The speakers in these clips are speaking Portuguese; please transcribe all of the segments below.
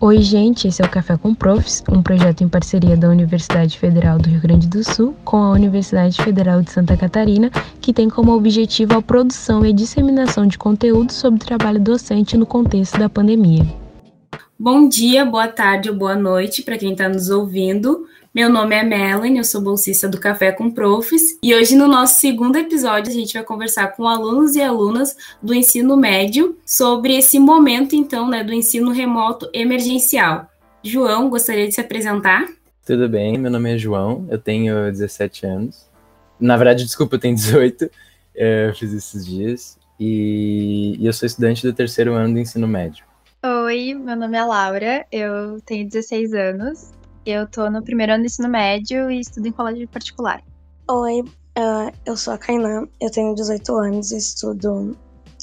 Oi, gente, esse é o Café com Profs, um projeto em parceria da Universidade Federal do Rio Grande do Sul com a Universidade Federal de Santa Catarina, que tem como objetivo a produção e a disseminação de conteúdo sobre trabalho docente no contexto da pandemia. Bom dia, boa tarde ou boa noite para quem está nos ouvindo. Meu nome é Melanie, eu sou bolsista do Café com Profs e hoje no nosso segundo episódio a gente vai conversar com alunos e alunas do ensino médio sobre esse momento então, né, do ensino remoto emergencial. João, gostaria de se apresentar? Tudo bem, meu nome é João, eu tenho 17 anos. Na verdade, desculpa, eu tenho 18, eu fiz esses dias e, e eu sou estudante do terceiro ano do ensino médio. Oi, meu nome é Laura, eu tenho 16 anos eu tô no primeiro ano do ensino médio e estudo em colégio particular. Oi, uh, eu sou a Kainan, eu tenho 18 anos e estudo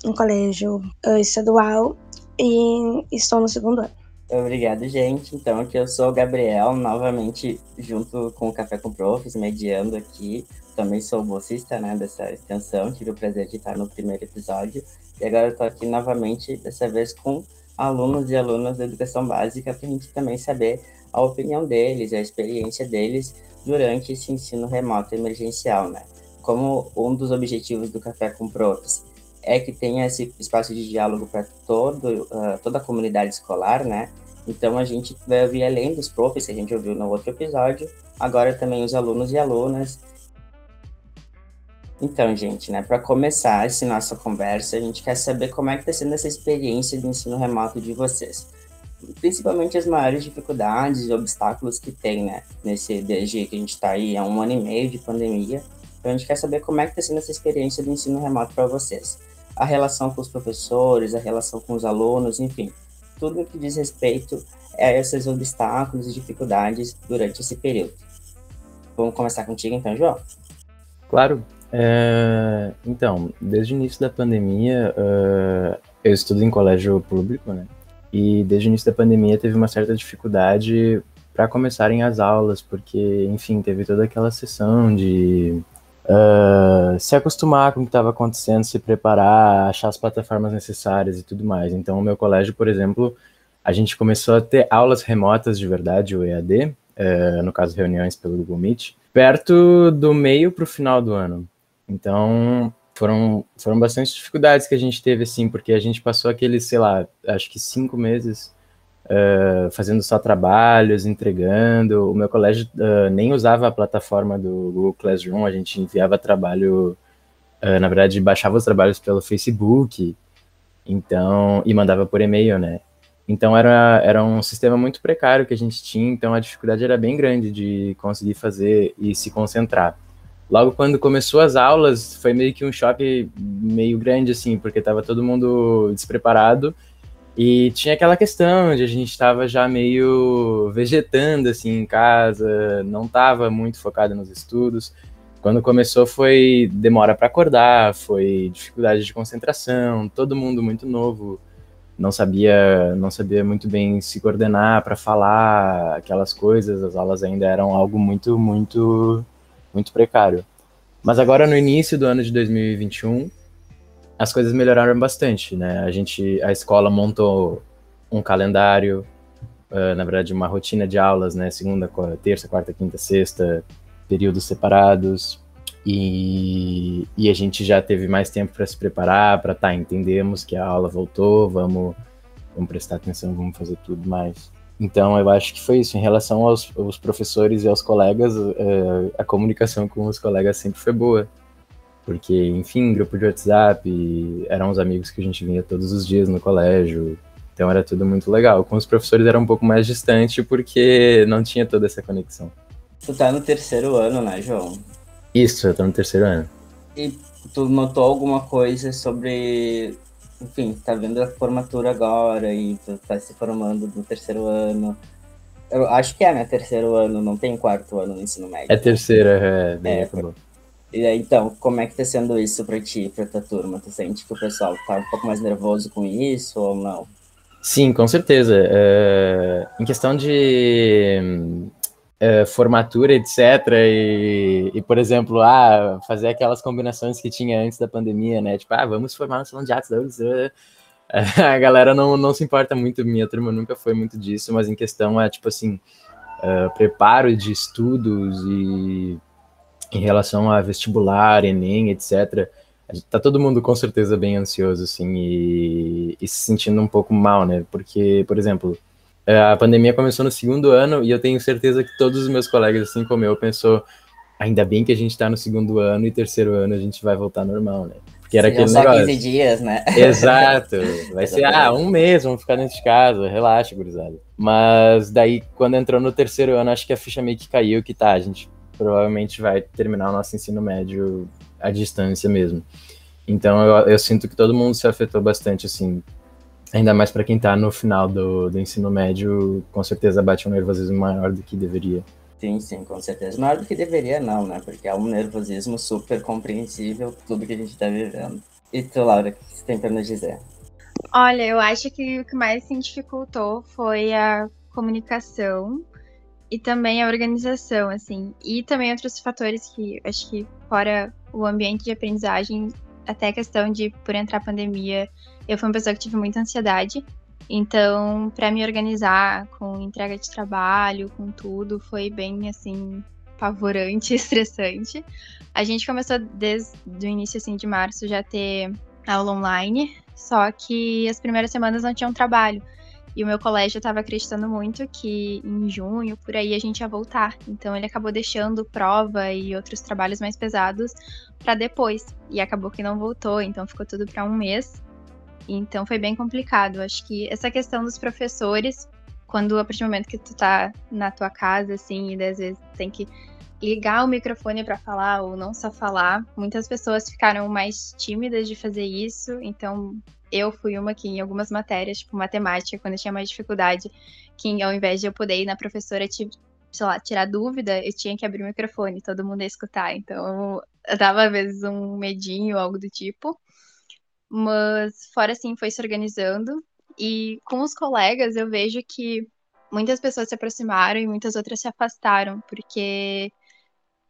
em colégio uh, estadual e estou no segundo ano. Obrigado, gente. Então, aqui eu sou o Gabriel, novamente junto com o Café com Profs, mediando aqui. Também sou bolsista né, dessa extensão, tive o prazer de estar no primeiro episódio. E agora eu tô aqui novamente, dessa vez com alunos e alunas da educação básica, para a gente também saber a opinião deles, a experiência deles durante esse ensino remoto emergencial, né? Como um dos objetivos do Café com Profs é que tenha esse espaço de diálogo para todo, uh, toda a comunidade escolar, né? Então a gente vai ouvir além dos profs que a gente ouviu no outro episódio, agora também os alunos e alunas. Então, gente, né, para começar essa nossa conversa, a gente quer saber como é que está sendo essa experiência de ensino remoto de vocês principalmente as maiores dificuldades e obstáculos que tem, né? Nesse desde que a gente está aí há um ano e meio de pandemia. Então a gente quer saber como é que está sendo essa experiência do ensino remoto para vocês. A relação com os professores, a relação com os alunos, enfim, tudo que diz respeito a esses obstáculos e dificuldades durante esse período. Vamos começar contigo então, João? Claro. É, então, desde o início da pandemia, uh, eu estudo em colégio público, né? E desde o início da pandemia teve uma certa dificuldade para começarem as aulas, porque, enfim, teve toda aquela sessão de uh, se acostumar com o que estava acontecendo, se preparar, achar as plataformas necessárias e tudo mais. Então, o meu colégio, por exemplo, a gente começou a ter aulas remotas de verdade, o EAD, uh, no caso, reuniões pelo Google Meet, perto do meio para o final do ano. Então, foram, foram bastante dificuldades que a gente teve, assim, porque a gente passou aqueles, sei lá, acho que cinco meses uh, fazendo só trabalhos, entregando. O meu colégio uh, nem usava a plataforma do Google Classroom, a gente enviava trabalho, uh, na verdade, baixava os trabalhos pelo Facebook, então, e mandava por e-mail, né? Então era, era um sistema muito precário que a gente tinha, então a dificuldade era bem grande de conseguir fazer e se concentrar logo quando começou as aulas, foi meio que um choque meio grande, assim, porque estava todo mundo despreparado e tinha aquela questão de a gente estava já meio vegetando, assim, em casa, não estava muito focado nos estudos. Quando começou foi demora para acordar, foi dificuldade de concentração, todo mundo muito novo, não sabia, não sabia muito bem se coordenar para falar aquelas coisas, as aulas ainda eram algo muito, muito muito precário. Mas agora no início do ano de 2021, as coisas melhoraram bastante, né? A gente, a escola montou um calendário, uh, na verdade uma rotina de aulas, né? Segunda, terça, quarta, quinta, sexta, períodos separados. E, e a gente já teve mais tempo para se preparar, para tá, entendemos que a aula voltou, vamos, vamos prestar atenção, vamos fazer tudo mais. Então, eu acho que foi isso. Em relação aos, aos professores e aos colegas, uh, a comunicação com os colegas sempre foi boa. Porque, enfim, grupo de WhatsApp, eram os amigos que a gente vinha todos os dias no colégio. Então, era tudo muito legal. Com os professores era um pouco mais distante, porque não tinha toda essa conexão. Tu tá no terceiro ano, né, João? Isso, eu tô no terceiro ano. E tu notou alguma coisa sobre enfim, tá vendo a formatura agora e tu tá se formando no terceiro ano. Eu acho que é, né? Terceiro ano, não tem quarto ano no ensino médio. É terceiro, é, bem é, acabou. E aí, então, como é que tá sendo isso pra ti, pra tua turma? Tu sente que o pessoal tá um pouco mais nervoso com isso ou não? Sim, com certeza. É, em questão de é, formatura, etc. E, e, por exemplo, ah, fazer aquelas combinações que tinha antes da pandemia, né? Tipo, ah, vamos formar no salão de atos da a galera não, não se importa muito, minha turma nunca foi muito disso, mas em questão é tipo assim, uh, preparo de estudos e em relação a vestibular, Enem, etc. Tá todo mundo com certeza bem ansioso, assim, e, e se sentindo um pouco mal, né? Porque, por exemplo, a pandemia começou no segundo ano e eu tenho certeza que todos os meus colegas, assim como eu, pensou ainda bem que a gente tá no segundo ano e terceiro ano a gente vai voltar normal, né? Porque era Sim, aquele só negócio. 15 dias, né? Exato. Vai ser, ah, um mês, vamos ficar dentro de casa, relaxa, gurizada. Mas daí, quando entrou no terceiro ano, acho que a ficha meio que caiu, que tá, a gente provavelmente vai terminar o nosso ensino médio à distância mesmo. Então eu, eu sinto que todo mundo se afetou bastante, assim, ainda mais para quem está no final do, do ensino médio, com certeza bate um nervosismo maior do que deveria. Sim, sim, com certeza. Maior do que deveria, não, né? Porque é um nervosismo super compreensível, tudo que a gente está vivendo. E tu, Laura, o que você tem para nos dizer? Olha, eu acho que o que mais se dificultou foi a comunicação e também a organização, assim. E também outros fatores que acho que fora o ambiente de aprendizagem, até a questão de, por entrar a pandemia, eu fui uma pessoa que tive muita ansiedade. Então, para me organizar com entrega de trabalho, com tudo, foi bem, assim, pavorante, estressante. A gente começou desde o início, assim, de março já ter aula online, só que as primeiras semanas não tinham trabalho. E o meu colégio estava acreditando muito que em junho, por aí, a gente ia voltar. Então ele acabou deixando prova e outros trabalhos mais pesados para depois. E acabou que não voltou, então ficou tudo para um mês. Então foi bem complicado. Acho que essa questão dos professores, quando a partir do momento que tu tá na tua casa, assim, e às vezes tem que ligar o microfone para falar ou não só falar, muitas pessoas ficaram mais tímidas de fazer isso. Então eu fui uma que em algumas matérias, tipo matemática, quando eu tinha mais dificuldade, que ao invés de eu poder ir na professora, tipo, sei lá, tirar dúvida, eu tinha que abrir o microfone, todo mundo ia escutar. Então, eu dava às vezes um medinho, algo do tipo. Mas fora assim, foi se organizando. E com os colegas, eu vejo que muitas pessoas se aproximaram e muitas outras se afastaram, porque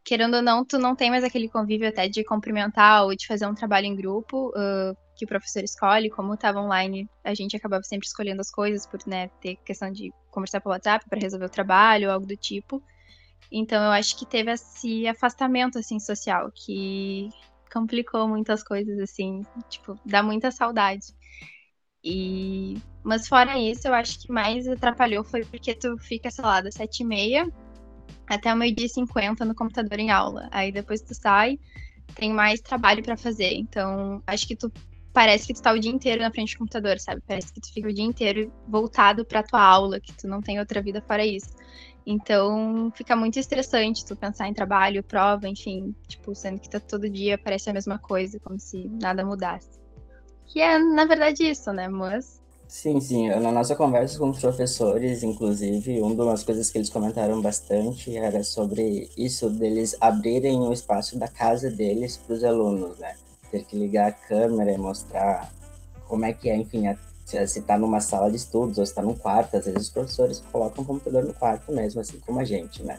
querendo ou não, tu não tem mais aquele convívio até de cumprimentar ou de fazer um trabalho em grupo. Uh, que o professor escolhe, como estava online, a gente acabava sempre escolhendo as coisas por né, ter questão de conversar pelo WhatsApp para resolver o trabalho, algo do tipo. Então eu acho que teve esse afastamento assim social que complicou muitas coisas assim, tipo, dá muita saudade. E mas fora isso, eu acho que mais atrapalhou foi porque tu fica, sei lá, das sete e meia até o meio-dia e cinquenta no computador em aula. Aí depois tu sai, tem mais trabalho para fazer. Então, acho que tu parece que tu tá o dia inteiro na frente do computador, sabe? Parece que tu fica o dia inteiro voltado pra tua aula, que tu não tem outra vida fora isso. Então, fica muito estressante tu pensar em trabalho, prova, enfim, tipo, sendo que tá todo dia parece a mesma coisa, como se nada mudasse. Que é, na verdade, isso, né? Mas. Sim, sim. Na nossa conversa com os professores, inclusive, uma das coisas que eles comentaram bastante era sobre isso deles abrirem o espaço da casa deles para os alunos, né? Ter que ligar a câmera e mostrar como é que é, enfim, a, se está numa sala de estudos ou está num quarto, às vezes os professores colocam o computador no quarto mesmo, assim como a gente, né?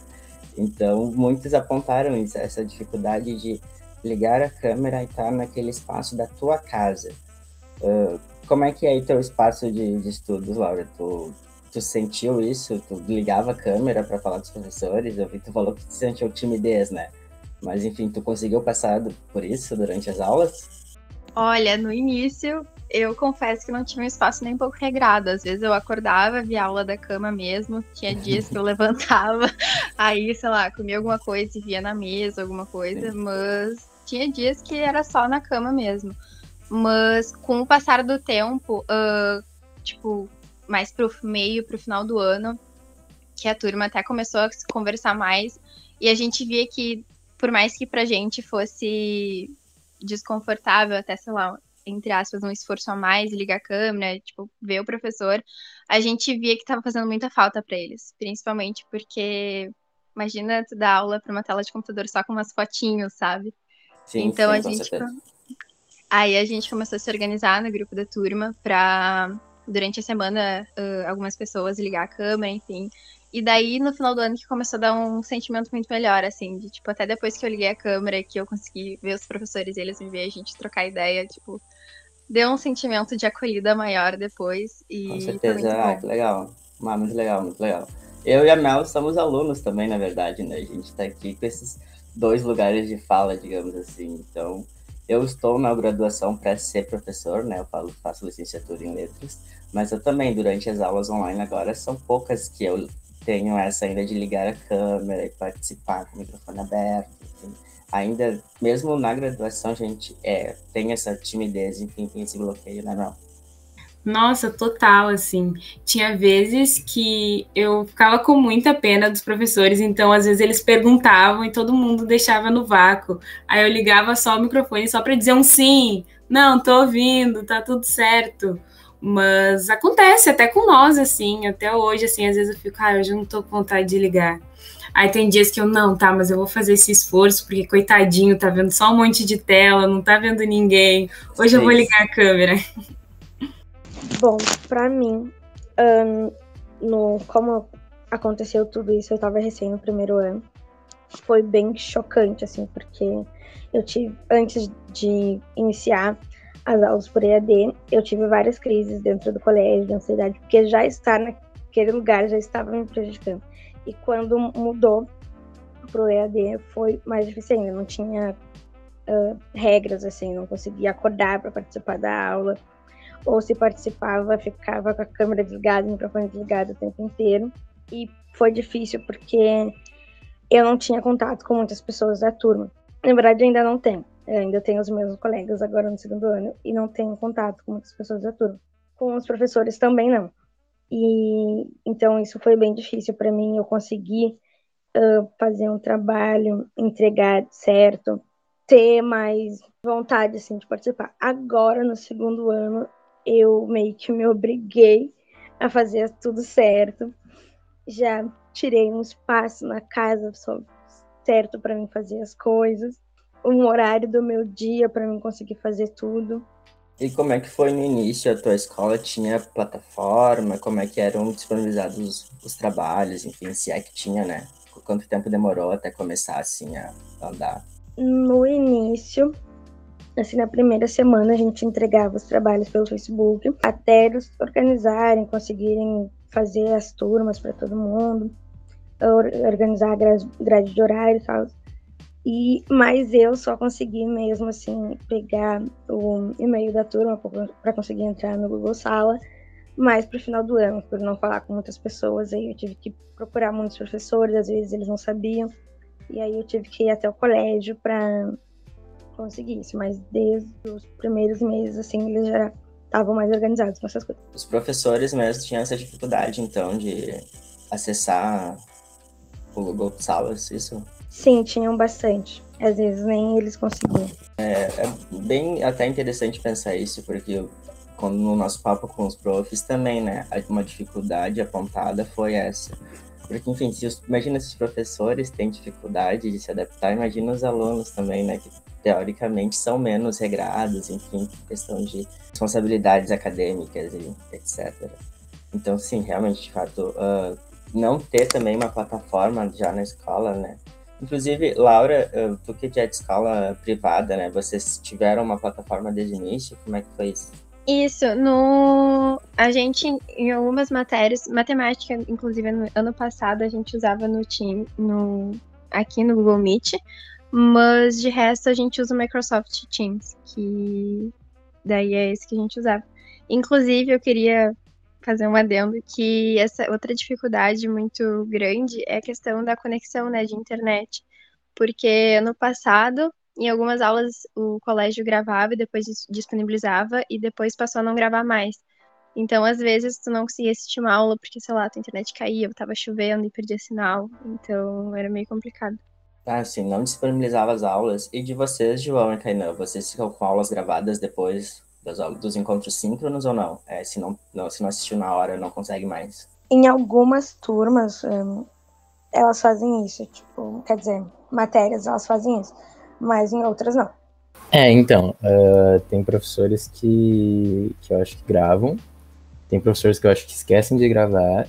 Então, muitos apontaram isso, essa dificuldade de ligar a câmera e estar tá naquele espaço da tua casa. Uh, como é que é o teu espaço de, de estudos, Laura? Tu, tu sentiu isso? Tu ligava a câmera para falar com os professores? Eu vi que tu falou que tu sentiu timidez, né? Mas enfim, tu conseguiu passar por isso durante as aulas? Olha, no início eu confesso que não tinha um espaço nem um pouco regrado. Às vezes eu acordava, via aula da cama mesmo. Tinha dias que eu levantava, aí, sei lá, comia alguma coisa e via na mesa, alguma coisa. Sim. Mas tinha dias que era só na cama mesmo. Mas com o passar do tempo, uh, tipo, mais pro meio, pro final do ano, que a turma até começou a conversar mais. E a gente via que por mais que pra gente fosse desconfortável, até, sei lá, entre aspas, um esforço a mais, ligar a câmera, tipo, ver o professor, a gente via que tava fazendo muita falta para eles, principalmente porque imagina tu dar aula para uma tela de computador só com umas fotinhos, sabe? Sim, então sim, a gente aí a gente começou a se organizar no grupo da turma para durante a semana uh, algumas pessoas ligar a câmera, enfim, e daí, no final do ano, que começou a dar um sentimento muito melhor, assim, de, tipo, até depois que eu liguei a câmera, que eu consegui ver os professores e eles me ver, a gente trocar ideia, tipo, deu um sentimento de acolhida maior depois. E Com certeza, ah, que legal. Ah, muito legal, muito legal. Eu e a Mel somos alunos também, na verdade, né? A gente está aqui com esses dois lugares de fala, digamos assim. Então, eu estou na graduação para ser professor, né? Eu falo, faço licenciatura em letras, mas eu também, durante as aulas online agora, são poucas que eu tenho essa ainda de ligar a câmera e participar com o microfone aberto, enfim. Ainda, mesmo na graduação, a gente é, tem essa timidez, enfim, tem esse bloqueio, né, Mel? Nossa, total, assim. Tinha vezes que eu ficava com muita pena dos professores, então às vezes eles perguntavam e todo mundo deixava no vácuo. Aí eu ligava só o microfone só para dizer um sim, não, tô ouvindo, tá tudo certo. Mas acontece até com nós, assim, até hoje, assim, às vezes eu fico, ah, hoje eu não tô com vontade de ligar. Aí tem dias que eu, não, tá, mas eu vou fazer esse esforço, porque coitadinho, tá vendo só um monte de tela, não tá vendo ninguém. Hoje Sim. eu vou ligar a câmera. Bom, para mim, um, no como aconteceu tudo isso, eu tava recém no primeiro ano. Foi bem chocante, assim, porque eu tive, antes de iniciar as aulas por EAD, eu tive várias crises dentro do colégio, de ansiedade, porque já estar naquele lugar já estava me prejudicando. E quando mudou pro EAD, foi mais difícil ainda, não tinha uh, regras, assim, não conseguia acordar para participar da aula ou se participava, ficava com a câmera desligada, o microfone desligado o tempo inteiro. E foi difícil porque eu não tinha contato com muitas pessoas da turma. Na verdade, ainda não tenho. Eu ainda tenho os meus colegas agora no segundo ano e não tenho contato com muitas pessoas da turma. Com os professores também não. E então isso foi bem difícil para mim. Eu consegui uh, fazer um trabalho, entregar certo, ter mais vontade assim de participar. Agora no segundo ano eu meio que me obriguei a fazer tudo certo. Já tirei um espaço na casa só certo para mim fazer as coisas, um horário do meu dia para mim conseguir fazer tudo. E como é que foi no início? A tua escola tinha plataforma? Como é que eram disponibilizados os, os trabalhos? Enfim, se é que tinha, né? Quanto tempo demorou até começar assim a andar? No início, Assim, na primeira semana a gente entregava os trabalhos pelo Facebook, até eles organizarem, conseguirem fazer as turmas para todo mundo, organizar a grade de horário e tal. E, mas eu só consegui mesmo, assim, pegar o e-mail da turma para conseguir entrar no Google Sala mais para o final do ano, por não falar com muitas pessoas. Aí eu tive que procurar muitos professores, às vezes eles não sabiam. E aí eu tive que ir até o colégio para conseguisse, mas desde os primeiros meses, assim, eles já estavam mais organizados com essas coisas. Os professores mesmo tinham essa dificuldade, então, de acessar o Google Salas, isso? Sim, tinham bastante. Às vezes nem eles conseguiam. É, é bem até interessante pensar isso, porque quando no nosso papo com os profs também, né, uma dificuldade apontada foi essa. Porque, enfim, se os, imagina se os professores têm dificuldade de se adaptar, imagina os alunos também, né, que teoricamente são menos regrados, enfim, questão de responsabilidades acadêmicas e etc. Então, sim, realmente, de fato, uh, não ter também uma plataforma já na escola, né? Inclusive, Laura, uh, tu que é de escola privada, né? Vocês tiveram uma plataforma desde o início? Como é que foi isso? Isso, no a gente em algumas matérias, matemática, inclusive no ano passado a gente usava no time, no aqui no Google Meet, mas de resto a gente usa o Microsoft Teams, que daí é esse que a gente usava. Inclusive, eu queria fazer um adendo que essa outra dificuldade muito grande é a questão da conexão, né, de internet. Porque ano passado, em algumas aulas, o colégio gravava e depois disponibilizava e depois passou a não gravar mais. Então, às vezes, tu não conseguia assistir uma aula porque, sei lá, tua internet caía, tava chovendo e perdia sinal. Então, era meio complicado. Ah, sim, não disponibilizava as aulas. E de vocês, João e Kainan, vocês ficam com aulas gravadas depois das dos encontros síncronos ou não? É, se não, não se não assistiu na hora, não consegue mais? Em algumas turmas, um, elas fazem isso, tipo, quer dizer, matérias elas fazem isso, mas em outras não. É, então, uh, tem professores que, que eu acho que gravam, tem professores que eu acho que esquecem de gravar,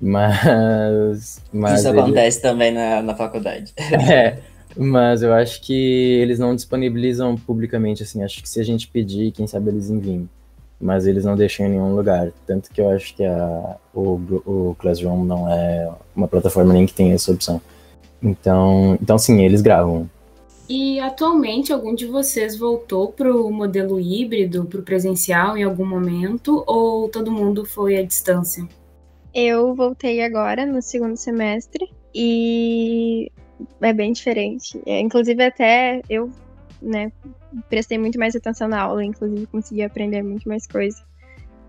mas. mas Isso ele... acontece também na, na faculdade. É, Mas eu acho que eles não disponibilizam publicamente, assim. Acho que se a gente pedir, quem sabe eles enviem. Mas eles não deixam em nenhum lugar. Tanto que eu acho que a, o, o Classroom não é uma plataforma nem que tem essa opção. Então, então sim, eles gravam. E atualmente algum de vocês voltou para o modelo híbrido, para o presencial em algum momento, ou todo mundo foi à distância? Eu voltei agora no segundo semestre e é bem diferente. É, inclusive até eu, né, prestei muito mais atenção na aula, inclusive consegui aprender muito mais coisa.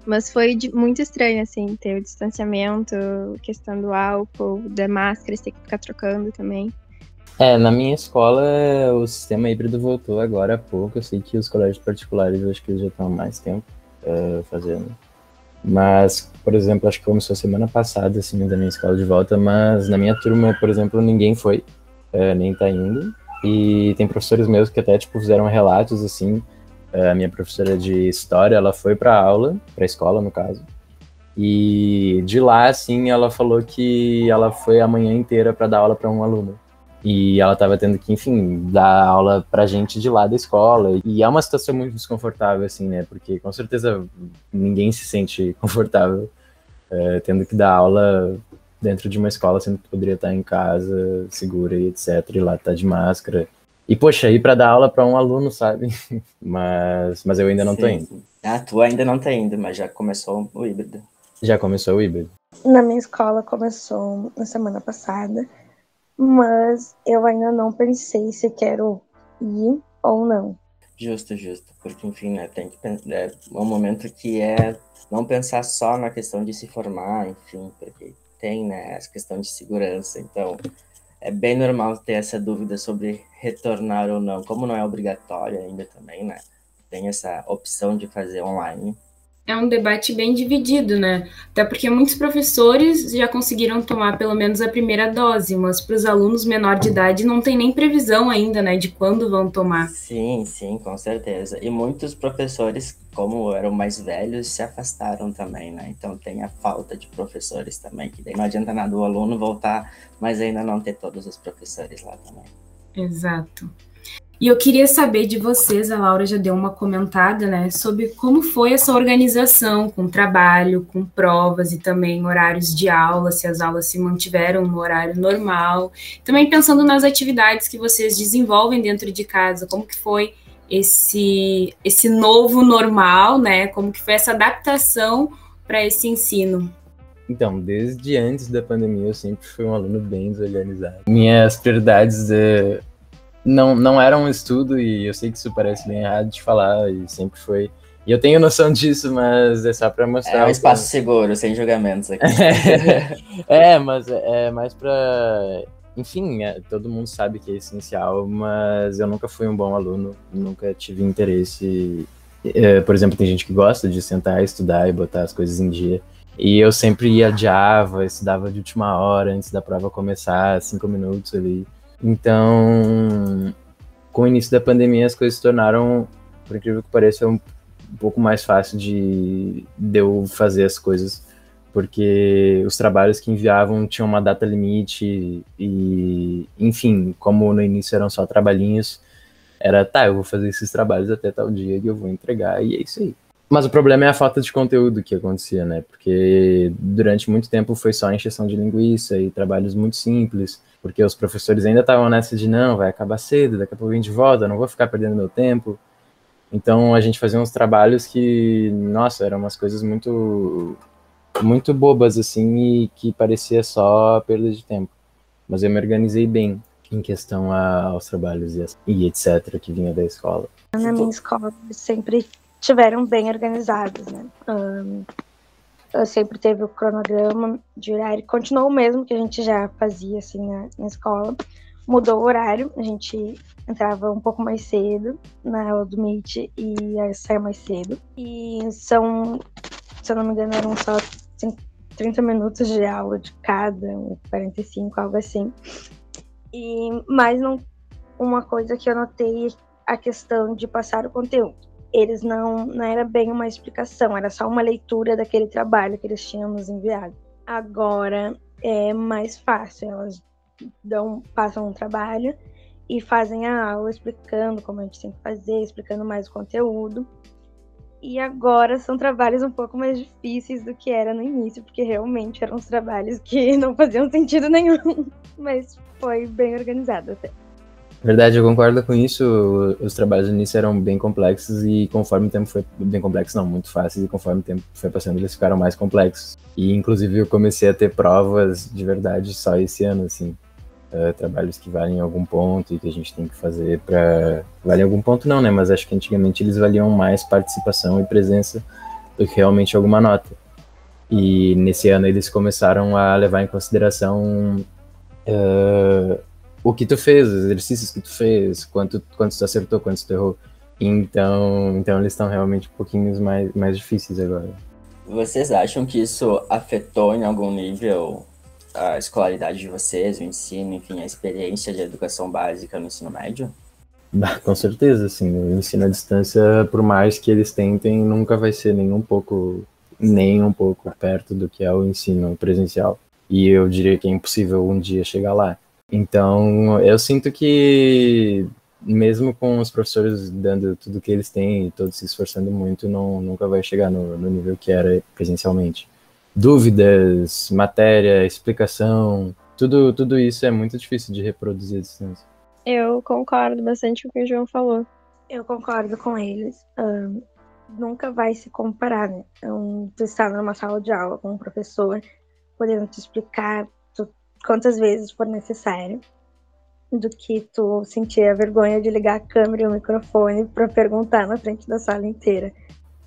Mas foi de, muito estranho, assim, ter o distanciamento, questão do álcool, da máscara, ter que ficar trocando também. É, na minha escola o sistema híbrido voltou agora há pouco. Eu sei que os colégios particulares acho que já estão há mais tempo uh, fazendo. Mas, por exemplo, acho que começou semana passada, assim, da minha escola de volta, mas na minha turma, por exemplo, ninguém foi, uh, nem tá indo. E tem professores meus que até, tipo, fizeram relatos, assim. Uh, a minha professora de história, ela foi pra aula, pra escola, no caso. E de lá, assim, ela falou que ela foi a manhã inteira para dar aula para um aluno. E ela estava tendo que, enfim, dar aula pra gente de lá da escola. E é uma situação muito desconfortável, assim, né? Porque com certeza ninguém se sente confortável é, tendo que dar aula dentro de uma escola, sendo que poderia estar em casa, segura e etc. E lá tá de máscara. E, poxa, ir para dar aula para um aluno, sabe? mas, mas eu ainda não Sim. tô indo. Ah, tu ainda não tá indo, mas já começou o híbrido. Já começou o híbrido? Na minha escola começou na semana passada mas eu ainda não pensei se quero ir ou não. Justo, justo, porque enfim, né, tem que é um momento que é não pensar só na questão de se formar, enfim, porque tem, né, essa questão de segurança, então é bem normal ter essa dúvida sobre retornar ou não, como não é obrigatório ainda também, né, tem essa opção de fazer online, é um debate bem dividido, né? Até porque muitos professores já conseguiram tomar pelo menos a primeira dose, mas para os alunos menor de idade não tem nem previsão ainda, né, de quando vão tomar. Sim, sim, com certeza. E muitos professores, como eram mais velhos, se afastaram também, né? Então tem a falta de professores também, que daí não adianta nada o aluno voltar, mas ainda não ter todos os professores lá também. Exato. E eu queria saber de vocês, a Laura já deu uma comentada, né, sobre como foi essa organização com trabalho, com provas e também horários de aula, se as aulas se mantiveram no horário normal. Também pensando nas atividades que vocês desenvolvem dentro de casa, como que foi esse esse novo normal, né? Como que foi essa adaptação para esse ensino? Então, desde antes da pandemia, eu sempre fui um aluno bem desorganizado. Minhas prioridades é não, não era um estudo, e eu sei que isso parece bem errado de falar, e sempre foi. E eu tenho noção disso, mas é só para mostrar. É um espaço como... seguro, sem julgamentos aqui. é, mas é, é mais para. Enfim, é, todo mundo sabe que é essencial, mas eu nunca fui um bom aluno, nunca tive interesse. É, por exemplo, tem gente que gosta de sentar, estudar e botar as coisas em dia. E eu sempre ia adiava, estudava de última hora, antes da prova começar, cinco minutos ali. Então, com o início da pandemia, as coisas se tornaram, por incrível que pareça, um, um pouco mais fácil de, de eu fazer as coisas, porque os trabalhos que enviavam tinham uma data limite e, enfim, como no início eram só trabalhinhos, era, tá, eu vou fazer esses trabalhos até tal dia e eu vou entregar, e é isso aí. Mas o problema é a falta de conteúdo que acontecia, né? Porque durante muito tempo foi só encheção de linguiça e trabalhos muito simples, porque os professores ainda estavam nessa de não, vai acabar cedo, daqui a pouco a gente volta, não vou ficar perdendo meu tempo. Então a gente fazia uns trabalhos que, nossa, eram umas coisas muito muito bobas assim e que parecia só perda de tempo. Mas eu me organizei bem em questão a, aos trabalhos e, e etc que vinha da escola. Na minha escola sempre tiveram bem organizados, né? Um, sempre teve o cronograma de horário, continuou o mesmo que a gente já fazia assim na, na escola. Mudou o horário, a gente entrava um pouco mais cedo na aula do Meet e saia mais cedo. E são, se eu não me engano, eram só 30 minutos de aula de cada, 45, algo assim. E mais não, uma coisa que eu notei é a questão de passar o conteúdo eles não, não era bem uma explicação, era só uma leitura daquele trabalho que eles tinham nos enviado. Agora é mais fácil, elas dão, passam um trabalho e fazem a aula explicando como a gente tem que fazer, explicando mais o conteúdo. E agora são trabalhos um pouco mais difíceis do que era no início, porque realmente eram os trabalhos que não faziam sentido nenhum, mas foi bem organizado até. Verdade, eu concordo com isso. Os trabalhos no início eram bem complexos e conforme o tempo foi bem complexo, não, muito fáceis, e conforme o tempo foi passando, eles ficaram mais complexos. E inclusive eu comecei a ter provas de verdade só esse ano, assim. Uh, trabalhos que valem algum ponto e que a gente tem que fazer para valem algum ponto não, né? Mas acho que antigamente eles valiam mais participação e presença do que realmente alguma nota. E nesse ano eles começaram a levar em consideração uh, o que tu fez, os exercícios que tu fez, quanto, quanto tu acertou, quanto tu errou. Então, então eles estão realmente um pouquinho mais, mais difíceis agora. Vocês acham que isso afetou em algum nível a escolaridade de vocês, o ensino, enfim, a experiência de educação básica no ensino médio? Com certeza, sim. O ensino à distância, por mais que eles tentem, nunca vai ser nem um pouco, nem um pouco perto do que é o ensino presencial. E eu diria que é impossível um dia chegar lá. Então, eu sinto que mesmo com os professores dando tudo que eles têm e todos se esforçando muito, não, nunca vai chegar no, no nível que era presencialmente. Dúvidas, matéria, explicação, tudo, tudo isso é muito difícil de reproduzir à distância. Eu concordo bastante com o que o João falou. Eu concordo com eles. Um, nunca vai se comparar, né? Um, tu estar numa sala de aula com um professor, podendo te explicar quantas vezes for necessário, do que tu sentir a vergonha de ligar a câmera e o microfone para perguntar na frente da sala inteira.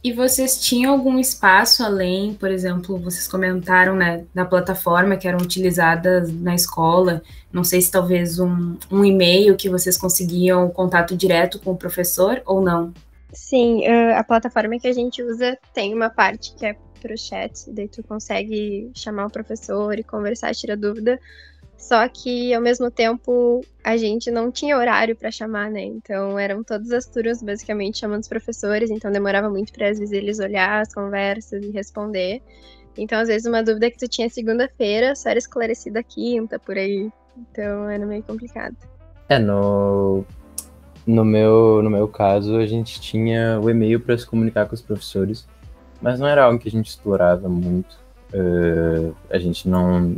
E vocês tinham algum espaço além, por exemplo, vocês comentaram, né, da plataforma que eram utilizadas na escola, não sei se talvez um, um e-mail que vocês conseguiam contato direto com o professor ou não? Sim, a plataforma que a gente usa tem uma parte que é para o chat, daí tu consegue chamar o professor e conversar, tirar dúvida. Só que ao mesmo tempo a gente não tinha horário para chamar, né? Então eram todas as turmas basicamente chamando os professores, então demorava muito para às vezes eles olhar as conversas e responder. Então às vezes uma dúvida que tu tinha segunda-feira só era esclarecida quinta por aí. Então era meio complicado. É, no no meu no meu caso a gente tinha o e-mail para se comunicar com os professores mas não era algo que a gente explorava muito. Uh, a gente não,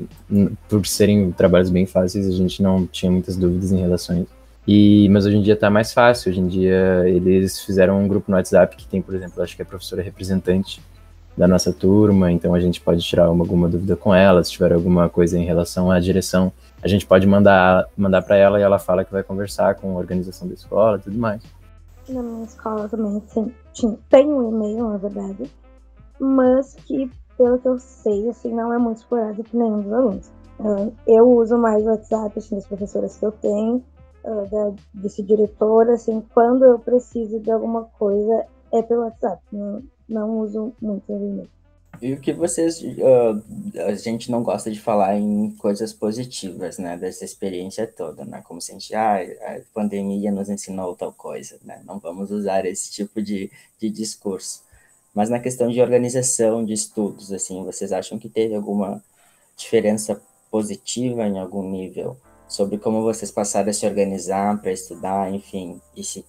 por serem trabalhos bem fáceis, a gente não tinha muitas dúvidas em relação E, mas hoje em dia está mais fácil. Hoje em dia eles fizeram um grupo no WhatsApp que tem, por exemplo, acho que a professora representante da nossa turma, então a gente pode tirar uma, alguma dúvida com ela, se tiver alguma coisa em relação à direção, a gente pode mandar mandar para ela e ela fala que vai conversar com a organização da escola, tudo mais. Na minha escola também sim, tem um e-mail, na verdade, mas que, pelo que eu sei, assim, não é muito explorado por nenhum dos alunos. Eu uso mais o WhatsApp, assim, das professoras que eu tenho, uh, da vice-diretora, assim, quando eu preciso de alguma coisa, é pelo WhatsApp, não, não uso muito o e-mail. E o que vocês. Uh, a gente não gosta de falar em coisas positivas, né? Dessa experiência toda, né? Como se a gente. Ah, a pandemia nos ensinou tal coisa, né? Não vamos usar esse tipo de, de discurso. Mas na questão de organização de estudos, assim, vocês acham que teve alguma diferença positiva em algum nível sobre como vocês passaram a se organizar para estudar, enfim, e se,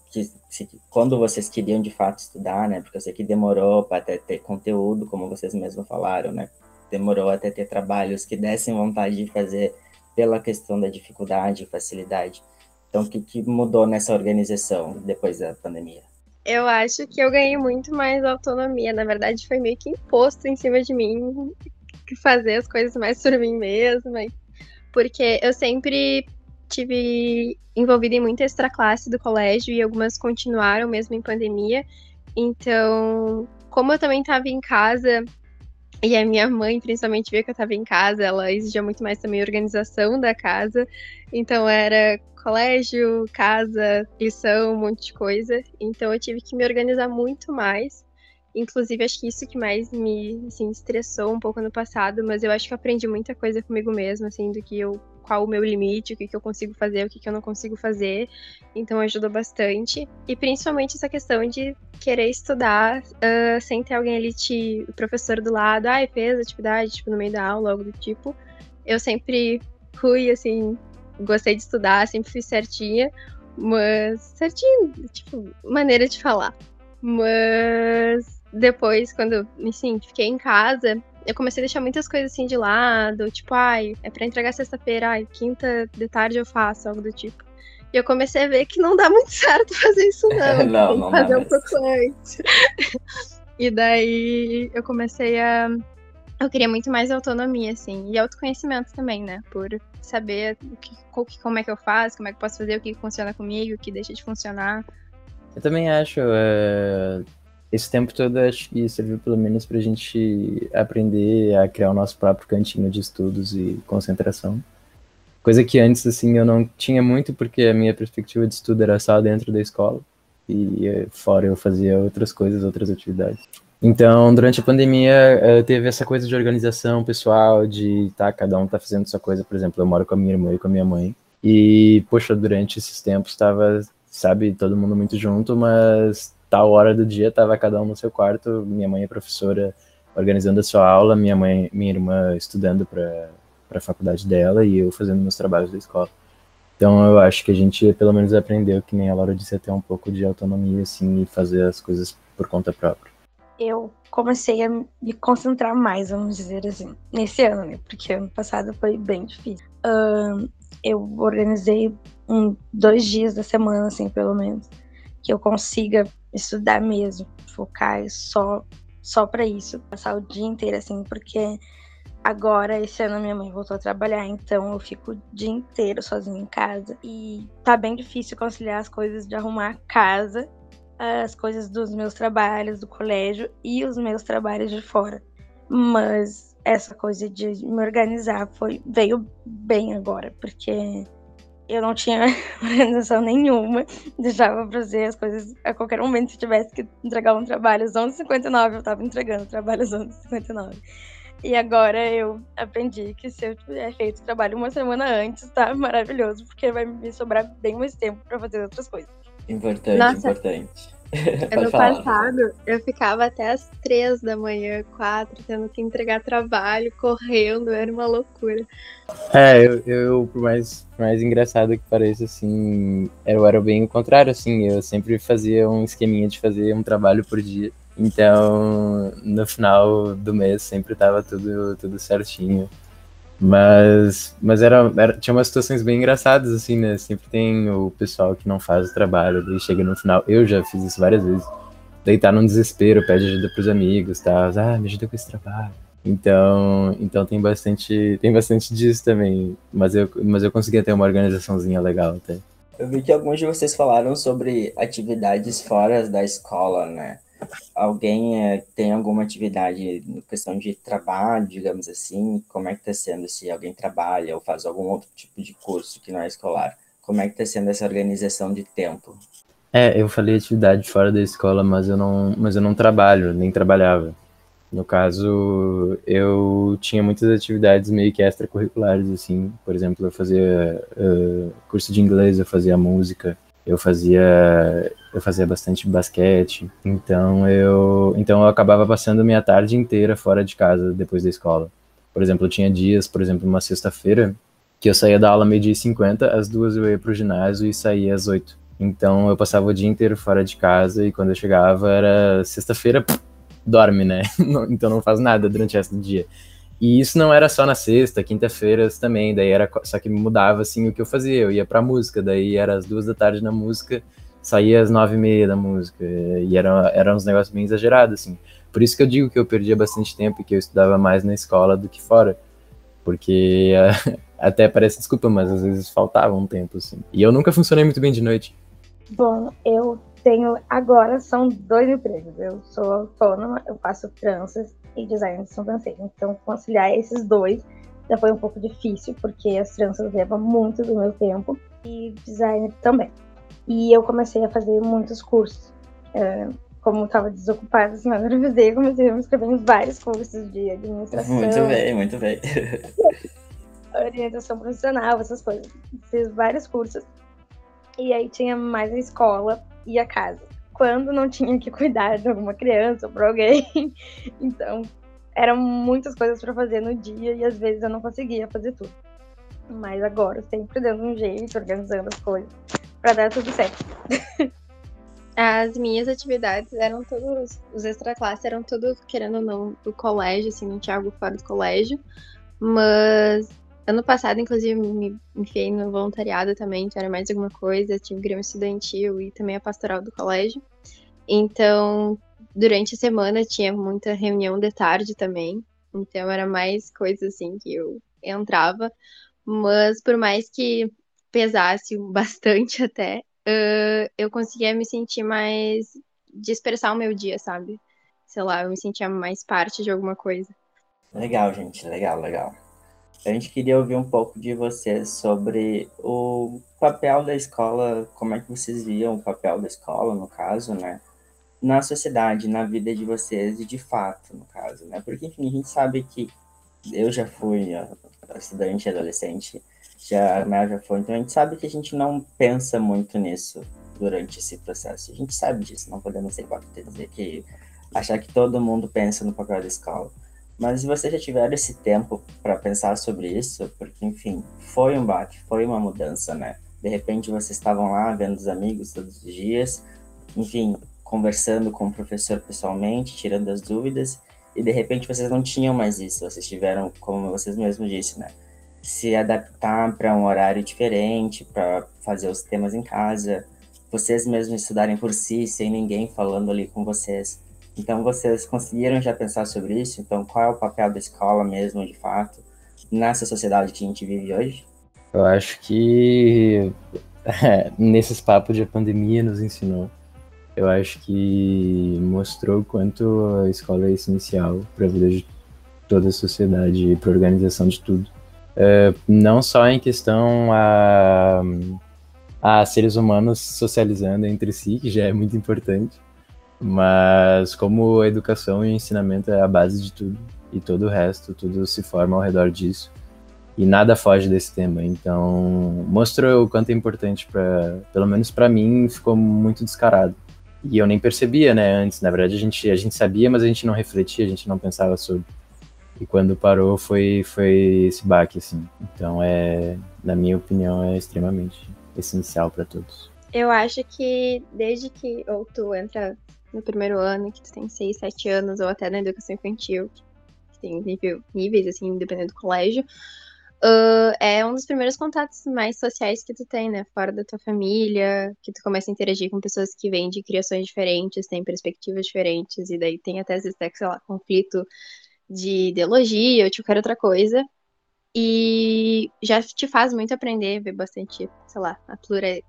se, quando vocês queriam de fato estudar, né? Porque eu sei que demorou para até ter conteúdo, como vocês mesmos falaram, né? Demorou até ter trabalhos que dessem vontade de fazer pela questão da dificuldade e facilidade. Então, o que, que mudou nessa organização depois da pandemia? Eu acho que eu ganhei muito mais autonomia. Na verdade, foi meio que imposto em cima de mim fazer as coisas mais por mim mesma. Porque eu sempre tive envolvida em muita extra classe do colégio e algumas continuaram mesmo em pandemia. Então, como eu também estava em casa e a minha mãe, principalmente, via que eu estava em casa, ela exigia muito mais também organização da casa. Então, era colégio, casa, lição, um monte de coisa. Então eu tive que me organizar muito mais. Inclusive, acho que isso que mais me assim, estressou um pouco no passado, mas eu acho que eu aprendi muita coisa comigo mesma, assim, do que eu. Qual o meu limite, o que, que eu consigo fazer, o que, que eu não consigo fazer. Então ajudou bastante. E principalmente essa questão de querer estudar uh, sem ter alguém ali, te, o professor do lado, ah, fez atividade, tipo, no meio da aula, algo do tipo. Eu sempre fui, assim, gostei de estudar, sempre fui certinha, mas certinho, tipo, maneira de falar. Mas depois, quando assim, fiquei em casa, eu comecei a deixar muitas coisas assim de lado, tipo, ai, é para entregar sexta-feira, ai, quinta de tarde eu faço, algo do tipo. E eu comecei a ver que não dá muito certo fazer isso, não. não, não fazer dá um pouco antes. e daí eu comecei a. Eu queria muito mais autonomia, assim, e autoconhecimento também, né? Por saber o que, como é que eu faço, como é que eu posso fazer, o que funciona comigo, o que deixa de funcionar. Eu também acho. É... Esse tempo todo acho que serviu pelo menos pra gente aprender a criar o nosso próprio cantinho de estudos e concentração. Coisa que antes, assim, eu não tinha muito, porque a minha perspectiva de estudo era só dentro da escola. E eh, fora eu fazia outras coisas, outras atividades. Então, durante a pandemia, eh, teve essa coisa de organização pessoal, de tá, cada um tá fazendo sua coisa. Por exemplo, eu moro com a minha irmã e com a minha mãe. E, poxa, durante esses tempos estava, sabe, todo mundo muito junto, mas tal hora do dia tava cada um no seu quarto. Minha mãe é professora organizando a sua aula, minha mãe, minha irmã estudando para a faculdade dela e eu fazendo meus trabalhos da escola. Então eu acho que a gente pelo menos aprendeu, que nem a Laura disse, a ter um pouco de autonomia assim e fazer as coisas por conta própria. Eu comecei a me concentrar mais, vamos dizer assim, nesse ano, né? Porque ano passado foi bem difícil. Uh, eu organizei um, dois dias da semana, assim, pelo menos, que eu consiga estudar mesmo, focar só só para isso, passar o dia inteiro assim, porque Agora, esse ano, minha mãe voltou a trabalhar, então eu fico o dia inteiro sozinha em casa. E tá bem difícil conciliar as coisas de arrumar a casa, as coisas dos meus trabalhos do colégio e os meus trabalhos de fora. Mas essa coisa de me organizar foi veio bem agora, porque eu não tinha organização nenhuma, deixava pra fazer as coisas a qualquer momento. Se tivesse que entregar um trabalho às 11h59, eu tava entregando o trabalho às 11h59. E agora eu aprendi que se eu tiver feito o trabalho uma semana antes, tá maravilhoso, porque vai me sobrar bem mais tempo para fazer outras coisas. Importante, Nossa. importante. Ano passado, eu ficava até as três da manhã, quatro, tendo que entregar trabalho, correndo, era uma loucura. É, eu, eu por, mais, por mais engraçado que pareça, assim, eu era bem o contrário, assim, eu sempre fazia um esqueminha de fazer um trabalho por dia. Então, no final do mês sempre estava tudo, tudo certinho. Mas, mas era, era, tinha umas situações bem engraçadas, assim, né? Sempre tem o pessoal que não faz o trabalho, daí chega no final. Eu já fiz isso várias vezes. Daí tá num desespero, pede ajuda pros amigos, tá? Ah, me ajuda com esse trabalho. Então, então tem bastante, tem bastante disso também. Mas eu, mas eu consegui ter uma organizaçãozinha legal até. Eu vi que alguns de vocês falaram sobre atividades fora da escola, né? Alguém é, tem alguma atividade questão de trabalho, digamos assim, como é que está sendo se alguém trabalha ou faz algum outro tipo de curso que não é escolar? Como é que está sendo essa organização de tempo? É, eu falei atividade fora da escola, mas eu não, mas eu não trabalho, nem trabalhava. No caso, eu tinha muitas atividades meio que extracurriculares, assim. Por exemplo, eu fazia uh, curso de inglês, eu fazia música, eu fazia eu fazia bastante basquete, então eu então eu acabava passando minha tarde inteira fora de casa depois da escola. Por exemplo, eu tinha dias, por exemplo, uma sexta-feira, que eu saía da aula meio-dia e cinquenta, às duas eu ia pro ginásio e saía às oito. Então eu passava o dia inteiro fora de casa e quando eu chegava era sexta-feira, dorme, né? então não faz nada durante o resto do dia. E isso não era só na sexta, quinta-feiras também, daí era só que mudava assim o que eu fazia. Eu ia pra música, daí era às duas da tarde na música, saía às nove e meia da música, e era, era uns negócios bem exagerados, assim. Por isso que eu digo que eu perdia bastante tempo e que eu estudava mais na escola do que fora. Porque até parece desculpa, mas às vezes faltava um tempo, assim. E eu nunca funcionei muito bem de noite. Bom, eu tenho agora são dois empregos. Eu sou autônoma, eu faço tranças e design de sobrancelha. Então, conciliar esses dois já foi um pouco difícil, porque as tranças levam muito do meu tempo e design também. E eu comecei a fazer muitos cursos. É, como estava desocupada assim, eu comecei a me inscrever em vários cursos de administração. Muito bem, muito bem. orientação profissional, essas coisas. Fiz vários cursos. E aí tinha mais a escola e a casa quando não tinha que cuidar de alguma criança ou para alguém. Então, eram muitas coisas para fazer no dia e às vezes eu não conseguia fazer tudo. Mas agora, sempre dando um jeito, organizando as coisas, pra dar tudo certo. As minhas atividades eram todos, os extra classe eram tudo, querendo ou não, do colégio, assim, não tinha algo fora do colégio. Mas ano passado, inclusive, me enfiei no voluntariado também, então era mais alguma coisa, tive grêmio estudantil e também a pastoral do colégio. Então, durante a semana tinha muita reunião de tarde também, então era mais coisa assim que eu entrava. Mas por mais que pesasse bastante até, uh, eu conseguia me sentir mais. dispersar o meu dia, sabe? Sei lá, eu me sentia mais parte de alguma coisa. Legal, gente, legal, legal. A gente queria ouvir um pouco de vocês sobre o papel da escola, como é que vocês viam o papel da escola, no caso, né? Na sociedade, na vida de vocês e de fato, no caso, né? Porque, enfim, a gente sabe que eu já fui estudante, adolescente, já, né, já foi. Então a gente sabe que a gente não pensa muito nisso durante esse processo. A gente sabe disso, não podemos ser hipócritas dizer que achar que todo mundo pensa no papel da escola. Mas se vocês já tiveram esse tempo para pensar sobre isso, porque enfim, foi um baque, foi uma mudança, né? De repente vocês estavam lá vendo os amigos todos os dias, enfim, conversando com o professor pessoalmente, tirando as dúvidas, e de repente vocês não tinham mais isso, vocês tiveram, como vocês mesmos disse, né? Se adaptar para um horário diferente, para fazer os temas em casa, vocês mesmos estudarem por si, sem ninguém falando ali com vocês. Então vocês conseguiram já pensar sobre isso? Então qual é o papel da escola mesmo, de fato, nessa sociedade que a gente vive hoje? Eu acho que é, nesses papos de pandemia nos ensinou eu acho que mostrou quanto a escola é essencial para a vida de toda a sociedade e para a organização de tudo. É, não só em questão a, a seres humanos socializando entre si, que já é muito importante, mas como a educação e o ensinamento é a base de tudo, e todo o resto, tudo se forma ao redor disso. E nada foge desse tema, então mostrou o quanto é importante para, pelo menos para mim, ficou muito descarado e eu nem percebia, né, antes. Na verdade, a gente, a gente sabia, mas a gente não refletia, a gente não pensava sobre. E quando parou, foi, foi esse baque, assim. Então, é, na minha opinião, é extremamente essencial para todos. Eu acho que desde que ou tu entra no primeiro ano, que tu tem 6, 7 anos, ou até na educação infantil, que tem nível, níveis, assim, dependendo do colégio, uh, é um dos primeiros contatos mais sociais que tu tem, né? Fora da tua família, que tu começa a interagir com pessoas que vêm de criações diferentes, têm perspectivas diferentes, e daí tem até, às vezes, sei lá, conflito de ideologia ou de qualquer outra coisa. E já te faz muito aprender, ver bastante, sei lá, a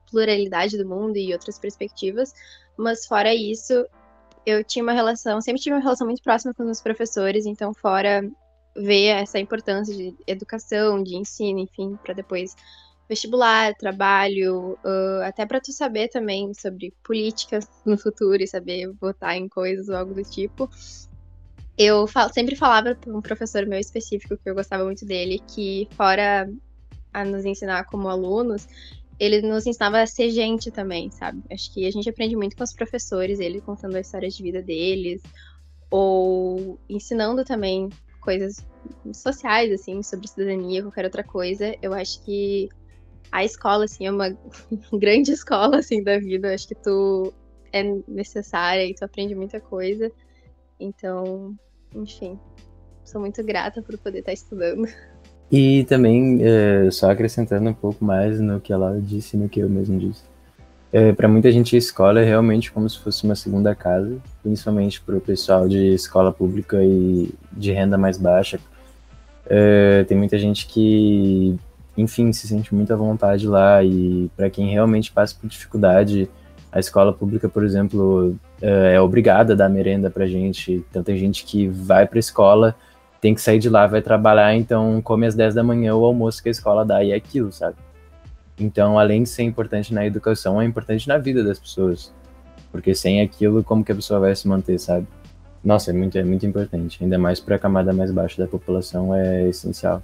pluralidade do mundo e outras perspectivas. Mas fora isso, eu tinha uma relação, sempre tive uma relação muito próxima com os meus professores, então fora ver essa importância de educação, de ensino, enfim, para depois vestibular, trabalho, uh, até para tu saber também sobre política no futuro e saber votar em coisas ou algo do tipo. Eu fal sempre falava para um professor meu específico que eu gostava muito dele que fora a nos ensinar como alunos, ele nos ensinava a ser gente também, sabe? Acho que a gente aprende muito com os professores, ele contando a história de vida deles, ou ensinando também coisas sociais, assim, sobre cidadania, qualquer outra coisa, eu acho que a escola, assim, é uma grande escola, assim, da vida. Eu acho que tu é necessária e tu aprende muita coisa. Então, enfim, sou muito grata por poder estar estudando. E também, é, só acrescentando um pouco mais no que ela disse, no que eu mesmo disse. É, para muita gente, a escola é realmente como se fosse uma segunda casa, principalmente para o pessoal de escola pública e de renda mais baixa. É, tem muita gente que, enfim, se sente muito à vontade lá e para quem realmente passa por dificuldade, a escola pública, por exemplo, é, é obrigada a dar merenda para gente. Então tem gente que vai para a escola, tem que sair de lá, vai trabalhar, então come às 10 da manhã o almoço que a escola dá e é aquilo, sabe? Então, além de ser importante na educação, é importante na vida das pessoas. Porque sem aquilo, como que a pessoa vai se manter, sabe? Nossa, é muito, é muito importante. Ainda mais para a camada mais baixa da população, é essencial.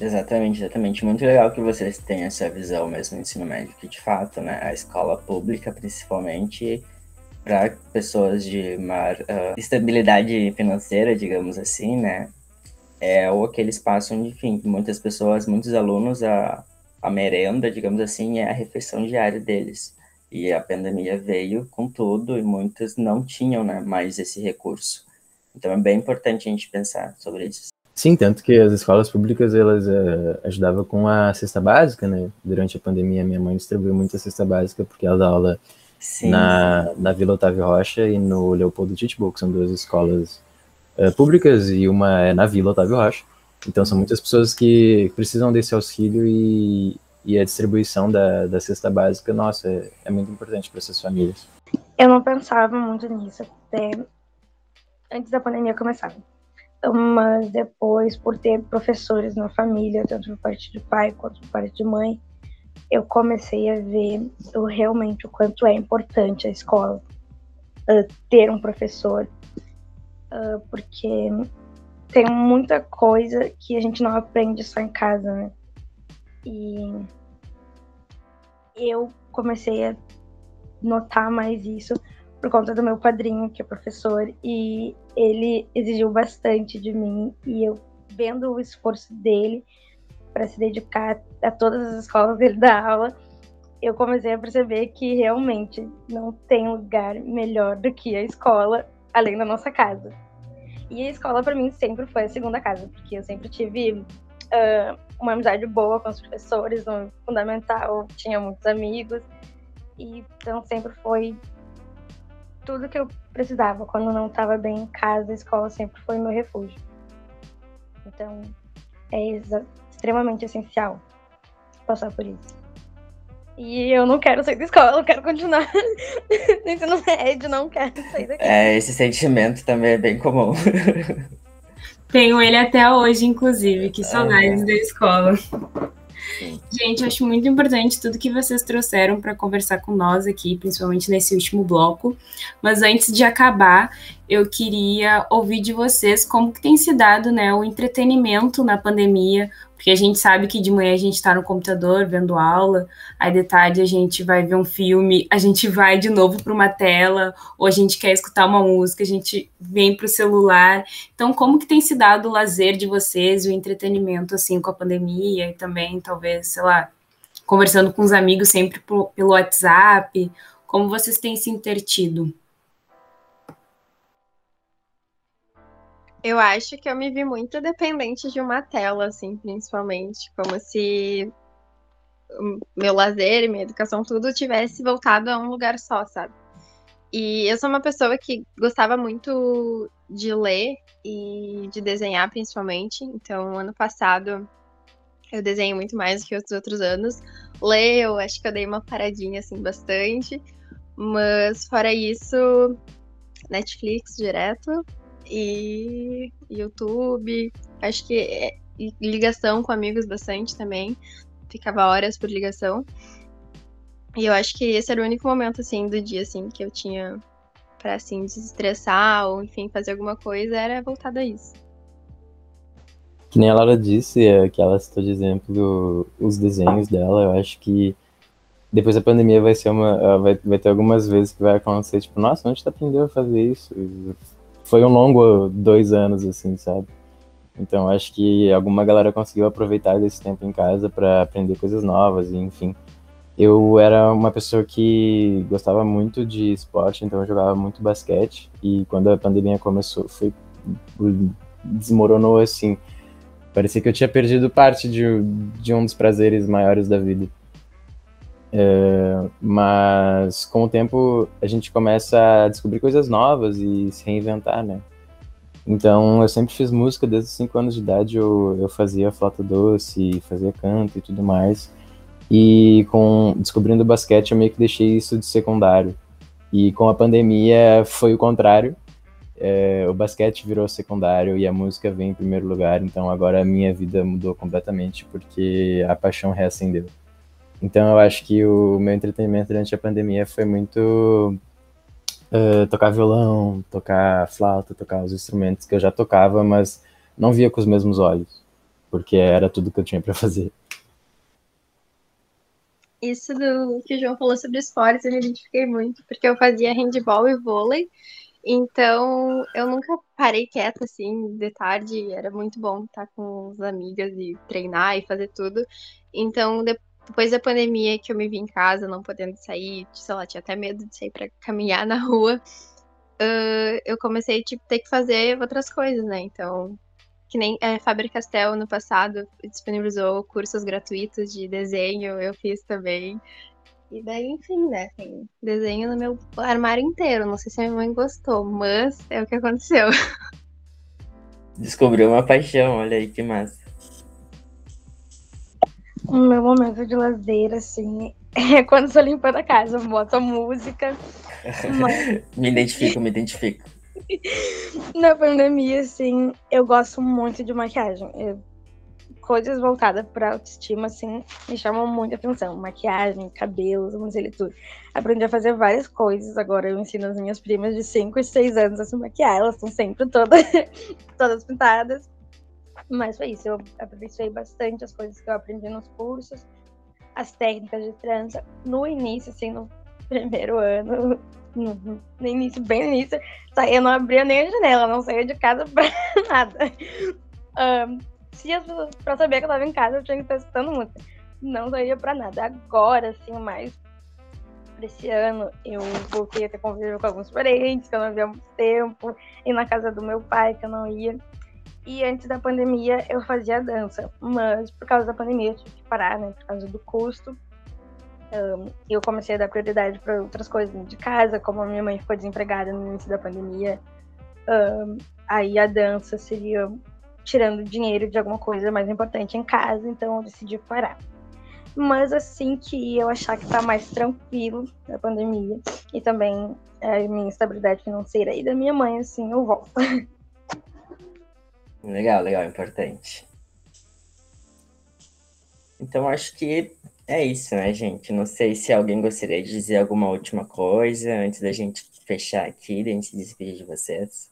Exatamente, exatamente. Muito legal que vocês tenham essa visão mesmo no ensino médio, que de fato, né, a escola pública, principalmente para pessoas de maior uh, estabilidade financeira, digamos assim, né, é ou aquele espaço onde, enfim, muitas pessoas, muitos alunos, a, a merenda, digamos assim, é a refeição diária deles. E a pandemia veio com tudo e muitos não tinham né, mais esse recurso. Então é bem importante a gente pensar sobre isso. Sim, tanto que as escolas públicas elas é, ajudavam com a cesta básica, né? Durante a pandemia, minha mãe distribuiu muita cesta básica porque ela dá aula Sim. na, na Vila Otávio Rocha e no Leopoldo Titbull, que são duas escolas é, públicas e uma é na Vila Otávio Rocha. Então são muitas pessoas que precisam desse auxílio e, e a distribuição da, da cesta básica, nossa, é, é muito importante para essas famílias. Eu não pensava muito nisso até antes da pandemia começar. Mas depois, por ter professores na família, tanto por parte de pai quanto por parte de mãe, eu comecei a ver o, realmente o quanto é importante a escola uh, ter um professor, uh, porque tem muita coisa que a gente não aprende só em casa, né? E eu comecei a notar mais isso por conta do meu padrinho, que é professor, e ele exigiu bastante de mim, e eu vendo o esforço dele para se dedicar a todas as escolas dele da aula, eu comecei a perceber que realmente não tem lugar melhor do que a escola, além da nossa casa. E a escola para mim sempre foi a segunda casa, porque eu sempre tive uh, uma amizade boa com os professores, no fundamental tinha muitos amigos, e então sempre foi tudo que eu precisava. Quando não estava bem em casa, a escola sempre foi meu refúgio. Então, é extremamente essencial passar por isso. E eu não quero sair da escola, eu quero continuar no ensino médio, não quero sair daqui. É, esse sentimento também é bem comum. Tenho ele até hoje, inclusive, que saudades é. da escola. Gente, eu acho muito importante tudo que vocês trouxeram para conversar com nós aqui, principalmente nesse último bloco. Mas antes de acabar, eu queria ouvir de vocês como que tem se dado né, o entretenimento na pandemia, porque a gente sabe que de manhã a gente está no computador vendo aula, aí de tarde a gente vai ver um filme, a gente vai de novo para uma tela, ou a gente quer escutar uma música, a gente vem para o celular. Então, como que tem se dado o lazer de vocês, o entretenimento assim com a pandemia e também talvez, sei lá, conversando com os amigos sempre pelo WhatsApp, como vocês têm se intertido? Eu acho que eu me vi muito dependente de uma tela, assim, principalmente. Como se meu lazer e minha educação, tudo tivesse voltado a um lugar só, sabe? E eu sou uma pessoa que gostava muito de ler e de desenhar, principalmente. Então, ano passado, eu desenho muito mais do que os outros anos. Ler, eu acho que eu dei uma paradinha, assim, bastante. Mas, fora isso, Netflix direto e YouTube. Acho que é, ligação com amigos bastante também. Ficava horas por ligação. E eu acho que esse era o único momento, assim, do dia, assim, que eu tinha para assim, desestressar ou, enfim, fazer alguma coisa, era voltado a isso. Que nem a Laura disse, é, que ela citou de exemplo os desenhos dela, eu acho que depois da pandemia vai ser uma. Vai, vai ter algumas vezes que vai acontecer, tipo, nossa, onde tu aprendeu a fazer isso? Foi um longo dois anos, assim, sabe? Então acho que alguma galera conseguiu aproveitar desse tempo em casa para aprender coisas novas, e enfim. Eu era uma pessoa que gostava muito de esporte, então eu jogava muito basquete, e quando a pandemia começou, foi desmoronou assim. Parecia que eu tinha perdido parte de, de um dos prazeres maiores da vida. É, mas com o tempo a gente começa a descobrir coisas novas e se reinventar, né? Então eu sempre fiz música desde os 5 anos de idade, eu, eu fazia flauta doce, fazia canto e tudo mais. E com descobrindo o basquete eu meio que deixei isso de secundário. E com a pandemia foi o contrário. É, o basquete virou secundário e a música vem em primeiro lugar, então agora a minha vida mudou completamente porque a paixão reacendeu. Então eu acho que o meu entretenimento durante a pandemia foi muito uh, tocar violão, tocar flauta, tocar os instrumentos que eu já tocava, mas não via com os mesmos olhos, porque era tudo que eu tinha para fazer. Isso do que o João falou sobre esportes, eu me identifiquei muito, porque eu fazia handball e vôlei, Então, eu nunca parei quieta assim de tarde. Era muito bom estar com as amigas e treinar e fazer tudo. Então, depois da pandemia que eu me vi em casa, não podendo sair, sei lá, tinha até medo de sair para caminhar na rua. Uh, eu comecei tipo ter que fazer outras coisas, né? Então, que nem a é, Faber Castell no passado disponibilizou cursos gratuitos de desenho, eu fiz também. E daí, enfim, né? Desenho no meu armário inteiro. Não sei se a minha mãe gostou, mas é o que aconteceu. Descobriu uma paixão, olha aí que massa. O meu momento de lazer, assim, é quando estou limpando a casa. Eu boto música. Mas... me identifico, me identifico. Na pandemia, assim, eu gosto muito de maquiagem. Eu coisas voltadas para autoestima, assim, me chamam muita atenção. Maquiagem, cabelos, tudo. Aprendi a fazer várias coisas. Agora eu ensino as minhas primas de 5 e 6 anos a se maquiar. Elas estão sempre todas, todas pintadas. Mas foi isso. Eu aperfeiçoei bastante as coisas que eu aprendi nos cursos, as técnicas de trança. No início, assim, no primeiro ano, no, início, bem no início, eu não abria nem a janela, não saía de casa pra nada. Um, se as pessoas, pra saber que eu tava em casa, eu tinha que estar escutando música. Não saía pra nada. Agora, assim, mais desse ano, eu voltei a ter convívio com alguns parentes que eu não via há muito tempo, e na casa do meu pai, que eu não ia. E antes da pandemia, eu fazia dança, mas por causa da pandemia, eu tive que parar, né, por causa do custo. Um, eu comecei a dar prioridade para outras coisas de casa, como a minha mãe ficou desempregada no início da pandemia. Um, aí a dança seria tirando dinheiro de alguma coisa mais importante em casa, então eu decidi parar. Mas assim que eu achar que tá mais tranquilo na pandemia e também a minha estabilidade financeira e da minha mãe, assim, eu volto. Legal, legal, importante. Então acho que é isso, né, gente? Não sei se alguém gostaria de dizer alguma última coisa antes da gente fechar aqui, da gente se despedir de vocês.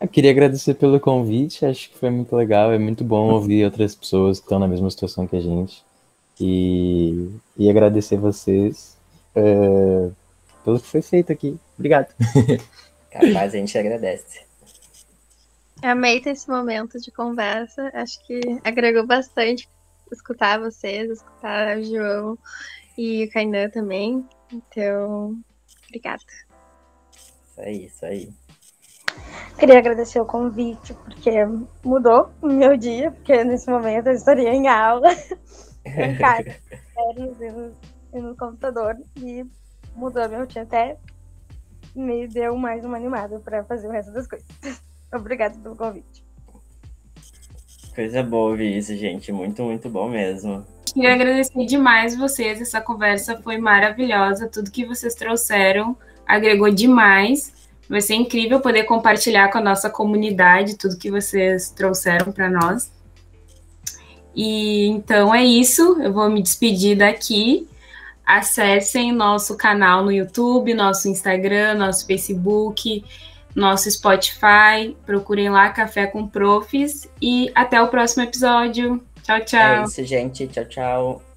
Eu queria agradecer pelo convite, acho que foi muito legal, é muito bom ouvir outras pessoas que estão na mesma situação que a gente. E, e agradecer vocês é, pelo que foi feito aqui. Obrigado. Capaz, a gente agradece. Amei ter esse momento de conversa, acho que agregou bastante escutar vocês, escutar o João e o Kainan também. Então, obrigada. Isso aí, isso aí. Queria agradecer o convite, porque mudou o meu dia, porque nesse momento eu estaria em aula, em casa, e no, no computador, e mudou meu dia até me deu mais uma animada para fazer o resto das coisas. Obrigada pelo convite. Coisa boa ouvir isso, gente. Muito, muito bom mesmo. Queria agradecer demais vocês. Essa conversa foi maravilhosa. Tudo que vocês trouxeram agregou demais. Vai ser incrível poder compartilhar com a nossa comunidade tudo que vocês trouxeram para nós. E então é isso. Eu vou me despedir daqui. Acessem nosso canal no YouTube, nosso Instagram, nosso Facebook, nosso Spotify. Procurem lá Café com Profs. E até o próximo episódio. Tchau, tchau. É isso, gente. Tchau, tchau.